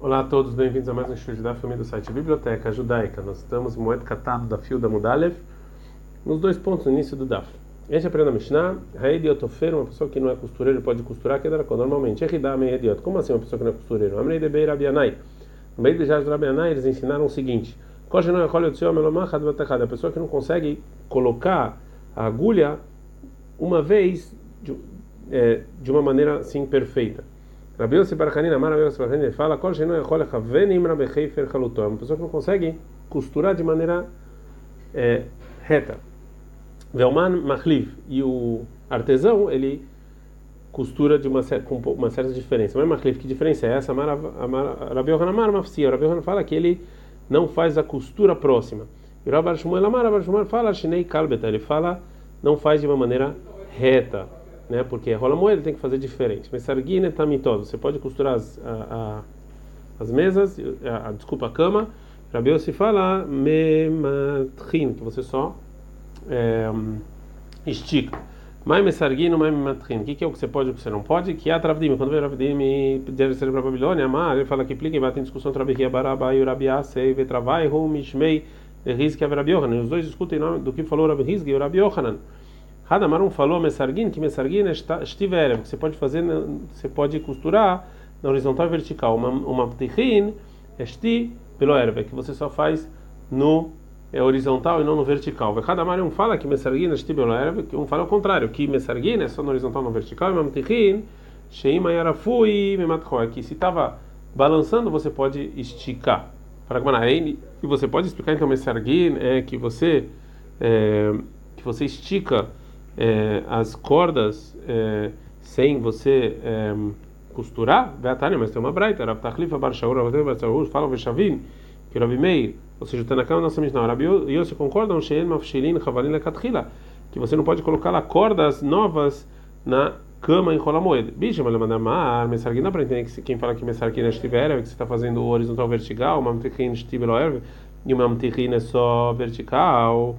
Olá a todos, bem-vindos a mais um estudo da família do site Biblioteca Judaica. Nós estamos em Moed Catado da Fio da Mudalev, nos dois pontos no início do Daf. A gente aprende a Mishnah, Haedi Otofer, uma pessoa que não é costureiro pode costurar, que é normalmente. Ehidame Ediot, como assim uma pessoa que não é costureiro? Amrei de Beir Abianai. No meio de Jaz Rabianai, eles ensinaram o seguinte: Koche não é a pessoa que não consegue colocar a agulha uma vez de, é, de uma maneira assim perfeita. Rabi Yossi Barchanin, Amar Rabi Yossi Barchanin, fala, Kol Shenu Yechol Echavenim Rabi Heifer Chaluto. É uma pessoa que não consegue costurar de maneira é, reta. Velman Machliv. E o artesão, ele costura de uma, com uma certa diferença. Mas Machliv, que diferença é essa? Rabi Yohanan Amar Mafsia. Rabi Yohanan fala que ele não faz a costura próxima. E Rabi Shmuel Amar, fala, Shinei Kalbeta. Ele fala, não faz de uma maneira reta né? Porque rola moeda tem que fazer diferente. Mas sarguine tamitosa, você pode costurar as, a, a, as mesas, a, a, desculpa, a cama. Rabi se fala mematrin, que você só é, estica. Mas mesarguino, mas mematrin. O que, é o que você pode e o que você não pode? Que é a Travdim. Quando vem Travdim deve ser para a Babilônia, Amar, ele fala que implica e tem discussão entre Rabi Baraba e Rabi Asei, Vetravai, Rum, Mishmei, Rizki e Rabi. Os dois discutem do que falou Rabi Rizki e Rabi. Hadamarum falou Messarguin que Messarguin estiver, que você pode fazer, você pode costurar na horizontal e vertical. Uma ptichin esti pelo erva, que você só faz no é, horizontal e não no vertical. Hadamarum fala que Messarguin esti pelo erva, que um fala o contrário, que Messarguin é só no horizontal e no vertical. E uma ptichin sheima yarafui mematchoi, que se estava balançando você pode esticar. Para e você pode explicar então Messarguin é que você é, que você estica é, as cordas é, sem você é, costurar, mas tem uma braita, Rav Tachlifa Bar Shaur, fala o Veshavim, que Rav Meir, ou seja, está na cama nossa Mishnah, Rabi Yossi concorda, um Shein Mafshilin Chavalin Lekatchila, que você não pode colocar lá cordas novas na cama em Rolamoed. Bicho, mas Lemandamar, Messarguina, para entender que quem fala que Messarguina estiver, que você está fazendo o horizontal vertical, Mamtichin Stibeloerv, e o Mamtichin é só vertical.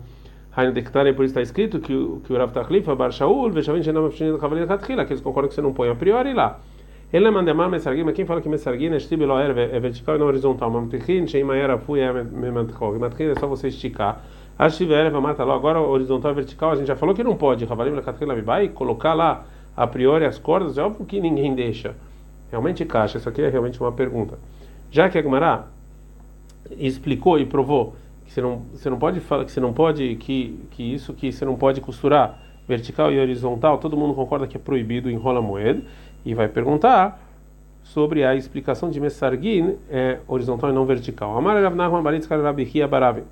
Hainu Dektare, por isso está escrito que, que o Rav Tachlifa, Bar Shaul, Veshavin Shenam Afshin Cavalinha Katchila, que eles concordam que você não põe a priori lá. Ele é mandemar Messargim, mas quem fala que Messargim é Shtib é vertical e não horizontal. Mamtichin, Sheima Era Fui é Memantchog. Mamtichin é só você esticar. Ashtiver, Vamata lá. Agora, horizontal e vertical, a gente já falou que não pode. Cavalinha Katchila vai colocar lá a priori as cordas, é óbvio que ninguém deixa. Realmente caixa, isso aqui é realmente uma pergunta. Já que a Gumará explicou e provou que você não, você não pode falar que você não pode que que isso que você não pode costurar vertical e horizontal, todo mundo concorda que é proibido em rola moeda e vai perguntar sobre a explicação de Messargin é horizontal e não vertical. Amar Rav Nachman Baritz Rabi Hia Baravi.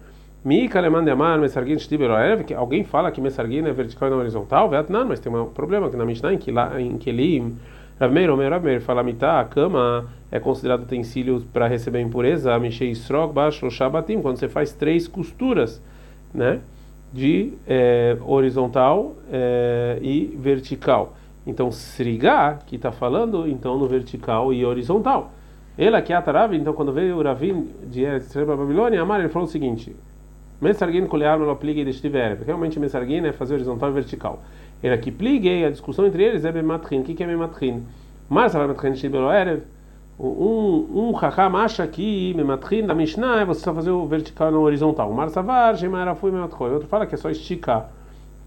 Mi Kaleman Amar Messargin Shtiber que alguém fala que Messargin é vertical e não horizontal, não, mas tem um problema que na Mishnah em que lá em Kelim Rav Meir, Omer Rav Meir fala mitá, a cama é considerado utensílio para receber impureza, Mishei Srog, Baixo, Shabatim, quando você faz três costuras, né? De é, horizontal é, e vertical. Então, Sriga, que está falando, então, no vertical e horizontal. Ele aqui, Atarav, então, quando veio o Ravim de Eretz Babilônia, Amar, ele falou o seguinte: Mensarguin colear no aplique de estiver. Realmente, Mensarguin é fazer horizontal e vertical. Ele aqui pliguei, a discussão entre eles é Bematrin. O que, que é Bematrin? Mas a Bematrin Shibelo Erev. Um, um Hakam acha que Bematrin da Mishnah é você só fazer o vertical no horizontal. Mar Savar, Gemara foi Bematrin. Outro fala que é só esticar.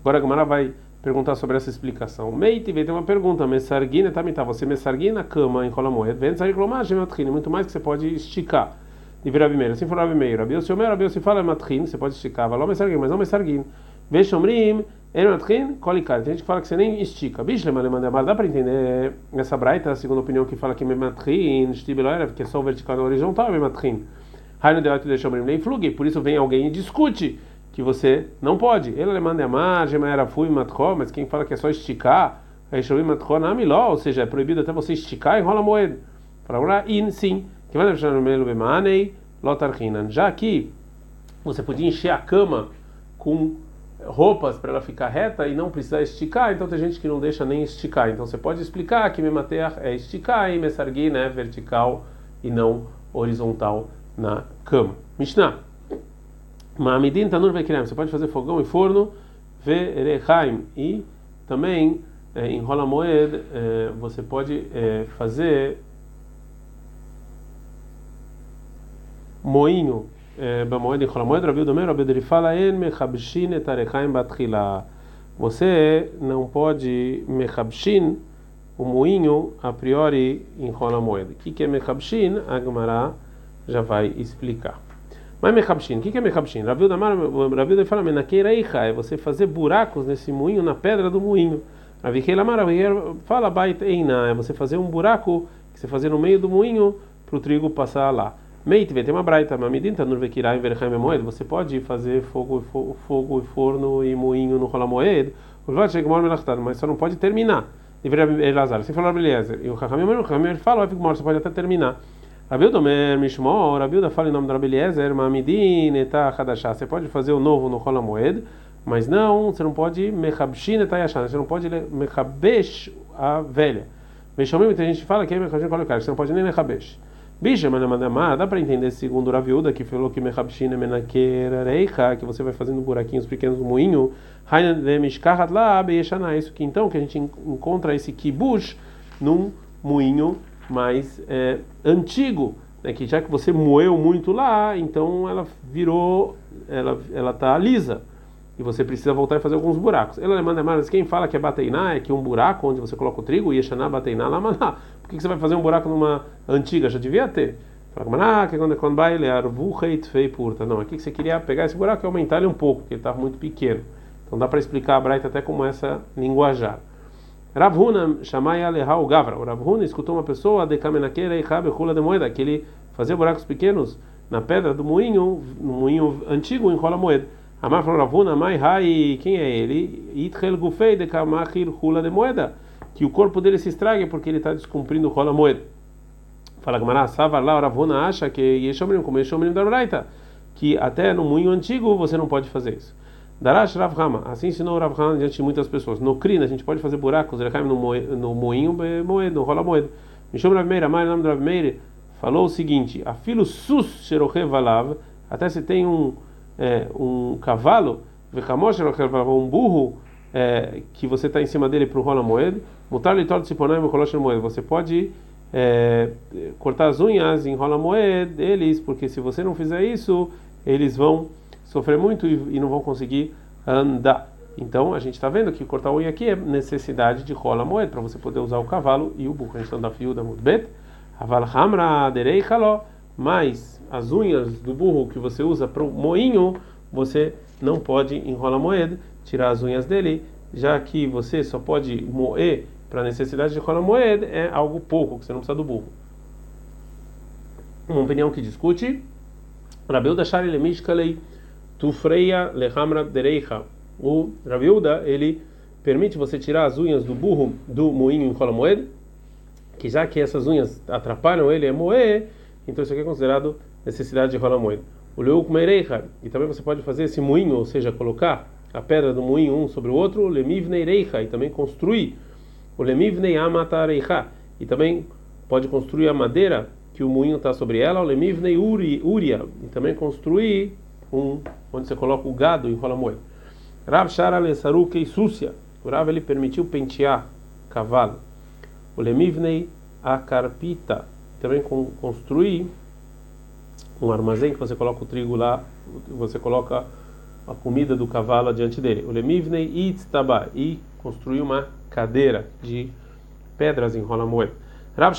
Agora a Gemara vai perguntar sobre essa explicação. Meite veio ter uma pergunta. Messarguina também tá. Você messarguina na cama, enrola moeda. Vem sair clomar, Gematrin. Muito mais que você pode esticar. E virar Meir. Assim for Rabi Meir. Rabi Yossi Omer, Rabi Yossi fala Matrin. Você pode esticar. Valor Messarguina, mas não Messarguina. Veshomrim. Eratrin, colicar. Tem gente que fala que você nem estica. Bishlem alemandamar, dá para entender essa braita, a segunda opinião que fala que mematrin, stibeloerev, que é só vertical e horizontal, mematrin. Hainu deote deixomrim lei flug, por isso vem alguém e discute que você não pode. Ele alemandamar, gemaera fui matro, mas quem fala que é só esticar, deixomrim matro namiló, ou seja, é proibido até você esticar e enrola moeda. Para in, sim. Que vai deixar no meio bemanei, lotarchinan. Já aqui, você podia encher a cama com roupas para ela ficar reta e não precisar esticar, então tem gente que não deixa nem esticar. Então você pode explicar que memater é esticar e mesargui né, vertical e não horizontal na cama. Mishnah. Ma'amidin tanur vekirem. Você pode fazer fogão e forno verechaim e também é, em rola moed é, você pode é, fazer moinho é, Bamoed em Cholamoed, Rabi Domer, Rabi ele fala En mechabshin et arechaim batchila. Você não pode mechabshin o moinho a priori em Cholamoed. O que, é mechabshin? A Gemara já vai explicar. Mas mechabshin, o que, é mechabshin? Rabi Domer fala menakeira é você fazer buracos nesse moinho, na pedra do moinho. Rabi Keilamar, fala bait eina, é você fazer um buraco que você fazer no meio do moinho para o trigo passar lá. Meitve, tem uma braita, mamidin tanur vekirai verchaim moed. Você pode fazer fogo, fogo forno e moinho no rola moed. Mas só não pode terminar. Deveria Elazar. Você falou Eliezer. E o Chachamim fala, você pode até terminar. Rabilda Omer Mishmor, Rabilda fala em nome do Rabi Eliezer, Mamidin etah hadashah. Você pode fazer o novo no rola moed, mas não, você não pode mechabshin etah yashan. Você não pode mechabesh a velha. Mishomim, muita gente fala que é mechabshin colocar. Você não pode nem mechabesh. Bicha, mas dá para entender segundo o Raviuda que falou que Mechabshina Menakeira Reicha, que você vai fazendo buraquinhos pequenos no moinho, isso que então que a gente encontra esse kibush num moinho mais é, antigo, né, que já que você moeu muito lá, então ela virou, ela ela tá lisa e você precisa voltar e fazer alguns buracos. Ela manda mais quem fala que é bateiná é que um buraco onde você coloca o trigo, yeshaná bateiná lamaná. Por que, você vai fazer um buraco numa antiga? Já devia ter. Fala, que quando quando vai ele fei purta. Não, aqui que você queria pegar esse buraco e aumentar ele um pouco, porque ele estava muito pequeno. Então dá para explicar a Braita até como essa linguajar. Ravuna chamai alehau gavra. O Ravuna escutou uma pessoa de kamenakeira e rabe rula de moeda, que ele fazia buracos pequenos na pedra do moinho, no moinho antigo enrola moeda. Amar falou Ravuna, mai hai, quem é ele? Itchel gufei de kamachil hula de moeda. Que o corpo dele se estrague porque ele está descumprindo o rola moeda. Fala Gamara, Savar lá, Ravuna acha que Yeshomrim, como Yeshomrim da Braita, que até no moinho antigo você não pode fazer isso. Darash Rav Hama, assim ensinou Rav Hama diante de muitas pessoas. No Krina, a gente pode fazer buracos, no moinho, moeda, no rola moeda. Mishom Rav Meir, Amar, nome do Rav Meir, falou o seguinte: a filo sus sheroche valav, até se tem um é, um cavalo, um burro é, que você está em cima dele para o rola moed. Você pode é, cortar as unhas em rola moed deles, porque se você não fizer isso, eles vão sofrer muito e, e não vão conseguir andar. Então a gente está vendo que cortar a unha aqui é necessidade de rola moed para você poder usar o cavalo e o burro. A gente está da fio da mudbet, aval hamra derei mas as unhas do burro que você usa para o moinho, você não pode enrolar moeda, tirar as unhas dele, já que você só pode moer para necessidade de enrolar moeda, é algo pouco, que você não precisa do burro. Uma opinião que discute, Rabiuda Shari Lemishkalei Tufreia Lehamra Dereicha. O Rabiuda, ele permite você tirar as unhas do burro do moinho em rola moeda, que já que essas unhas atrapalham ele a moer, então isso aqui é considerado necessidade de rola moeda. O leuk meirecha, e também você pode fazer esse moinho, ou seja, colocar a pedra do moinho um sobre o outro, lemivnei reicha, e também construir o lemivnei amatareicha, e também pode construir a madeira que o moinho está sobre ela, o lemivnei uri, uria, e também construir um onde você coloca o gado e rola moeda. Rav Shara Lesarukei Súcia, o Rav ele permitiu pentear cavalo. O lemivnei akarpita, também construir um armazém que você coloca o trigo lá, você coloca a comida do cavalo diante dele. O lemivnei itztaba e construir uma cadeira de pedras em moeda. Rav.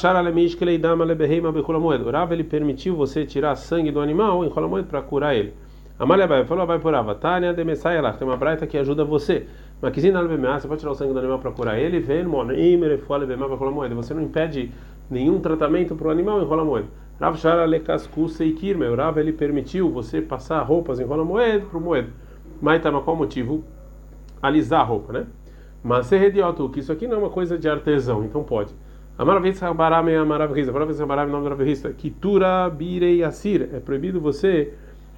Rav ele permitiu você tirar sangue do animal em moeda para curar ele. Vai falou vai por ava. Tânia de lá tem uma braita que ajuda você. Que você pode tirar o sangue do animal para curar ele, vem monim refole bema para moeda. Você não impede nenhum tratamento para o animal em rola moeda. Rav Shara Lekasku Seikir, meu Rav, ele permitiu você passar roupas em rola moeda para o moeda. Mas tá, qual motivo? Alisar a roupa, né? Mas ser redioto, que isso aqui não é uma coisa de artesão, então pode. Amaravitz Rabaram é Amaravriza, Amaravitz Rabaram é nome do Ravirista. Kitura Birei Asir, é proibido você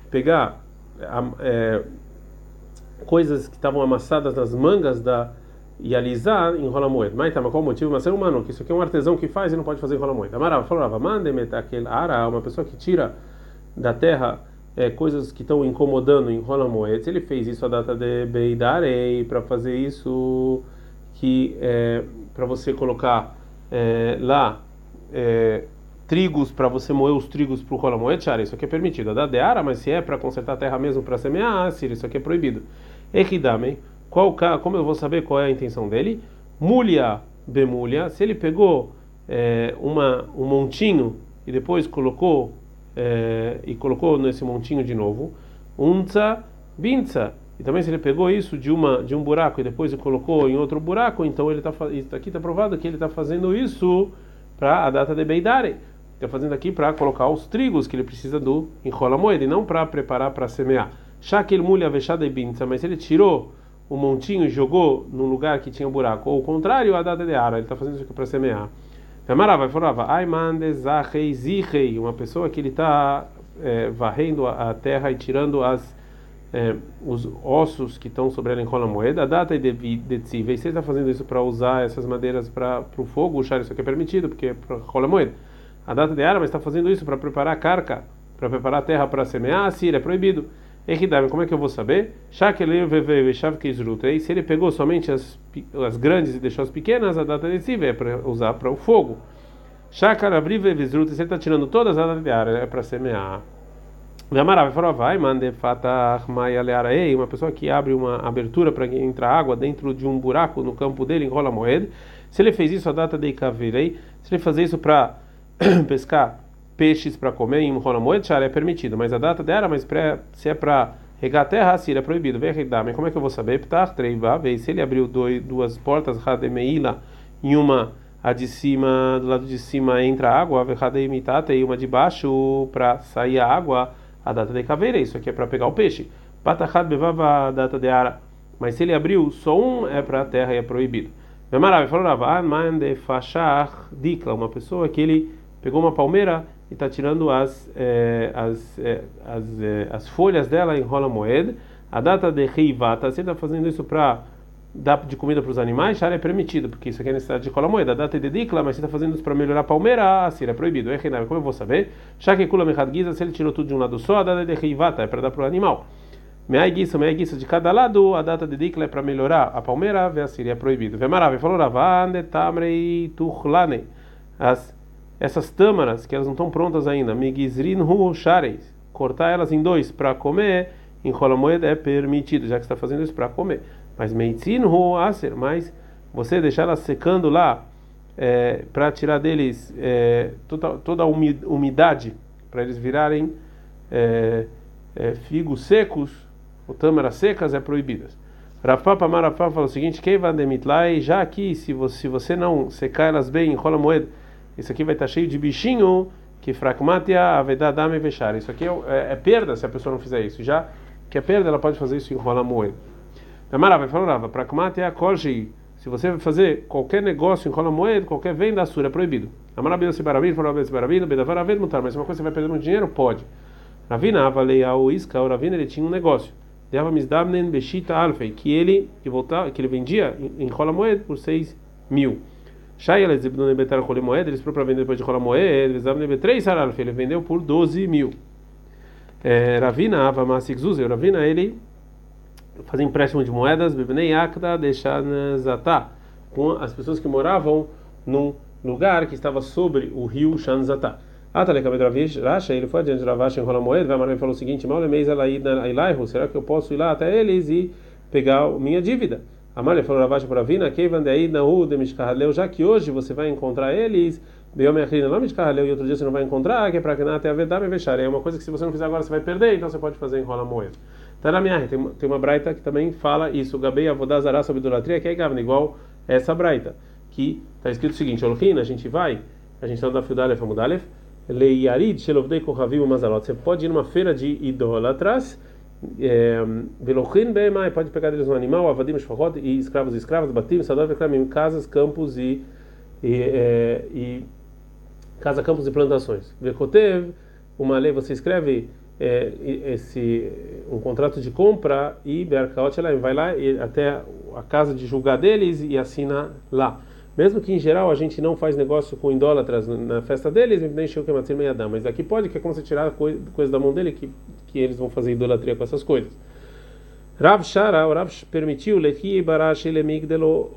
pegar é, coisas que estavam amassadas nas mangas da e alisar em rola moeda. Mas qual o motivo? Mas ser humano, que isso aqui é um artesão que faz e não pode fazer em rola moeda. Amarava falava, mandem aquele ara, uma pessoa que tira da terra é, coisas que estão incomodando em rola moeda. Ele fez isso a data de Beidarei para fazer isso que é, para você colocar é, lá trigos para você moer os trigos para o rola moed, isso aqui é permitido. A da deara, mas se é para consertar a terra mesmo para semear, isso aqui é proibido. Echidame, qual como eu vou saber qual é a intenção dele? Mulha bemulha, se ele pegou é, uma um montinho e depois colocou é, e colocou nesse montinho de novo, unza binza. E também se ele pegou isso de uma de um buraco e depois colocou em outro buraco, então ele está aqui está provado que ele está fazendo isso para a data de Beidare. Está fazendo aqui para colocar os trigos que ele precisa do enrola moeda e não para preparar para semear. Shakel mulha vechada e binza, mas ele tirou o montinho e jogou no lugar que tinha um buraco, ou o contrário, a data de ara, ele está fazendo isso aqui para semear. Amarava, falava, Zihei, uma pessoa que ele está é, varrendo a, terra e tirando as, é, os ossos que estão sobre ela em rola moeda, a data de Tzivei, você está fazendo isso para usar essas madeiras para o fogo, o isso aqui é permitido, porque é para rola moeda. A data de ara, mas está fazendo isso para preparar a carca, para preparar a terra para semear, sim, é proibido. Echidame, como é que eu vou saber? Se ele pegou somente as, as grandes e deixou as pequenas, a data decisiva é para usar para o fogo. Shakar abrive visruta, se ele está tirando todas as datas de área, é para semear. Gamara vai falar, vai, mande fatah ei, uma pessoa que abre uma abertura para entrar água dentro de um buraco no campo dele, enrola a moeda. Se ele fez isso, a data de cavirei, se ele fazer isso para pescar peixes para comer em rola moeda, é permitido, mas a data dela, mas pré, se é para regar a terra, assim, é proibido. Vem redar, mas como é que eu vou saber? Ptar, treiva, vez. Se ele abriu dois, duas portas, rademeila, em uma a de cima, do lado de cima entra água, rademitata, e uma de baixo para sair a água, a data de caveira, isso aqui é para pegar o peixe. Patachat bevava a data de ara, mas se ele abriu só um, é para a terra e é proibido. Memarav falou Ravan, man de fachar dikla, uma pessoa que ele pegou uma palmeira está tirando as, é, as, é, as, é, as folhas dela em rola moed. A data de reivata, você está fazendo isso para dar de comida para os animais, já é permitido, porque isso aqui é necessidade de rola moeda. A data de dikla, mas você está fazendo isso para melhorar a palmeira, assim é proibido. É como eu vou saber? Já que kula giza, se ele tirou tudo de um lado só, a data de reivata é para dar para o animal. Meia guiça, meia guiça de cada lado, a data de dikla é para melhorar a palmeira, vê assim é proibido. Vê maravilha, falou Ravande, Tamrei. As essas tâmaras, que elas não estão prontas ainda, migizrin shareis, cortar elas em dois para comer, em rola moeda é permitido, já que está fazendo isso para comer. Mas meitzin aser, mas você deixar elas secando lá, é, para tirar deles é, toda, toda a umidade, para eles virarem é, é, figos secos, ou tâmaras secas, é proibidas. Rafapa Marafá fala o seguinte: Keivan demitlai, já aqui, se você, se você não secar elas bem em rola moeda, isso aqui vai estar cheio de bichinho que fragmatia avedadame vechar. Isso aqui é, é, é, perda se a pessoa não fizer isso. Já que é perda, ela pode fazer isso em rola moeda. Tamara vai falar, pragmatia kolji. Se você vai fazer qualquer negócio em rola moeda, qualquer venda assura é proibido. Amara bida se barabino, falou bida se barabino, bedavar aved mutar. Mas uma coisa você vai perder muito dinheiro, pode. Ravina avalei ao isca, o Ravina ele tinha um negócio. Deva misdamnen beshita alfei, que ele que voltava, que ele vendia em, rola moeda por 6 mil. Shayel Zebdun Betar Chole Moed, eles foram para vender depois de Chola Moed, eles davam três saralf, ele vendeu por 12 mil. É, Ravina Ava Masik Zuzel, Ravina ele fazia empréstimo de moedas, Bebnei Akda Deshan Zatá, com as pessoas que moravam num lugar que estava sobre o rio Shanzatá. Atalekabed Ravish, Rasha, ele foi adiante de Ravash em Chola Moed, Vamarem falou o seguinte: Mal Elaihu, será que eu posso ir lá até eles e pegar minha dívida? Amália falou Ravash para Vina, Keivan Dei Nahu de Mishkahaleu, já que hoje você vai encontrar eles, Beom Yachrina não Mishkahaleu, e outro dia você não vai encontrar, que é para que até a verdade fechar. É uma coisa que se você não fizer agora você vai perder, então você pode fazer em rola moeda. Na minha tem, tem uma braita que também fala isso, Gabei Avodazará sobre idolatria, que é Gavna, igual essa braita, que está escrito o seguinte: Olhin, a gente vai, a gente está no Dafudalef Amudalef, Leiarid Shelovdei Kohavim Mazalot. Você pode ir numa feira de idólatras Velochin Beemai, pode pegar deles um animal, avadim, shfahot, e escravos e escravas, batim, sadar, vekramim, casas, campos e, e, é, e casa, campos e plantações. Vekotev, uma lei, você escreve é, esse um contrato de compra e Berkaot vai lá e até a casa de julgar deles e assina lá. Mesmo que em geral a gente não faz negócio com idólatras na festa deles, mas aqui pode, que é como você tirar coisa da mão dele, que, que eles vão fazer idolatria com essas coisas. Rav Shara, o Rav permitiu lechi barash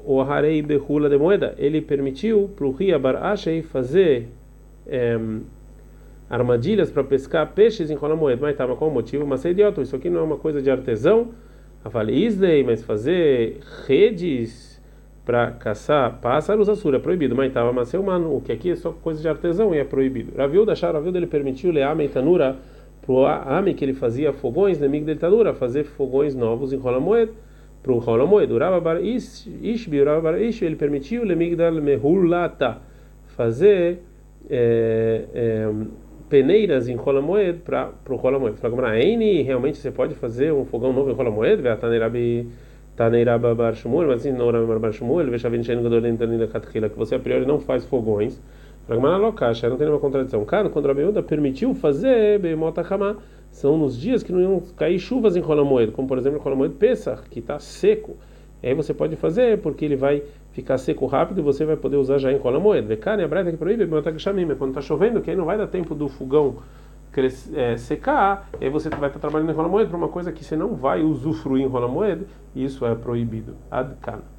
o harei behula de moeda. Ele permitiu para o ria fazer é, armadilhas para pescar peixes em rola moeda. Mas estava qual o motivo? Mas é idiota, isso aqui não é uma coisa de artesão. A fale Isdei, mas fazer redes para caçar pássaros assura é proibido. Mas estava mas é humano, o que aqui é só coisa de artesão e é proibido. Raviu da Raviu ele permitiu leame tanura pro ame que ele fazia fogões, inimigo dele tanura, fazer fogões novos em rola moeda para o rola moeda. Urava bar ishbi, urava bar ish, ele permitiu lemigdal mehulata fazer é, é, peneiras em rola moed para o rola moed. Fala Eini, realmente você pode fazer um fogão novo em rola moed? Vê a taneirabi taneiraba bar shmuel, mas assim não era bar shmuel, veja vem enchendo gadolin tanina katkhila que você a priori não faz fogões. Fala locacha, não tem nenhuma contradição. Cara, quando Beuda permitiu fazer beimota são nos dias que não iam cair chuvas em rola moed, como por exemplo rola moed Pesach, que está seco. Aí você pode fazer porque ele vai ficar seco rápido e você vai poder usar já em cola moeda. Vecane, a breta que proíbe, quando está chovendo, que aí não vai dar tempo do fogão é, secar, aí você vai estar trabalhando em rola moeda para uma coisa que você não vai usufruir em rola moeda, e isso é proibido. Adkan.